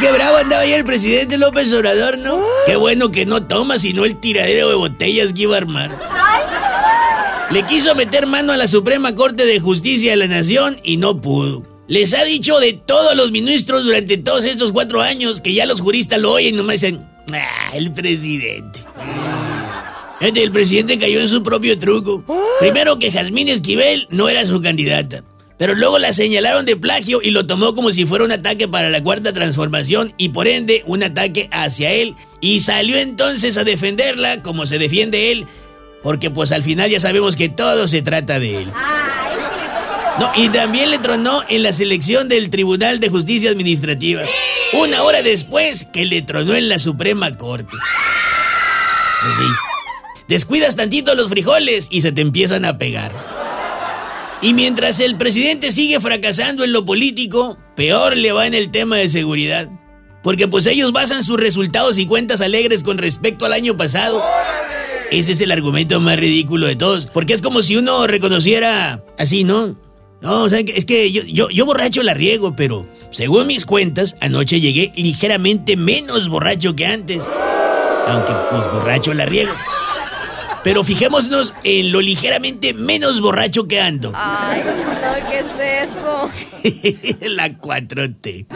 Qué bravo andaba ahí el presidente López Obrador, ¿no? Qué bueno que no toma, sino el tiradero de botellas que iba a armar. Le quiso meter mano a la Suprema Corte de Justicia de la Nación y no pudo. Les ha dicho de todos los ministros durante todos estos cuatro años que ya los juristas lo oyen y nomás dicen, ah, el presidente. El presidente cayó en su propio truco. Primero que Jazmín Esquivel no era su candidata. Pero luego la señalaron de plagio y lo tomó como si fuera un ataque para la cuarta transformación y por ende un ataque hacia él. Y salió entonces a defenderla como se defiende él, porque pues al final ya sabemos que todo se trata de él. No, y también le tronó en la selección del Tribunal de Justicia Administrativa. Una hora después que le tronó en la Suprema Corte. Pues. Descuidas tantito los frijoles y se te empiezan a pegar. Y mientras el presidente sigue fracasando en lo político, peor le va en el tema de seguridad. Porque pues ellos basan sus resultados y cuentas alegres con respecto al año pasado. Ese es el argumento más ridículo de todos. Porque es como si uno reconociera así, ¿no? No, o sea, es que yo, yo, yo borracho la riego, pero según mis cuentas, anoche llegué ligeramente menos borracho que antes. Aunque pues borracho la riego. Pero fijémonos en lo ligeramente menos borracho que ando. Ay, no, ¿qué es eso? La 4T.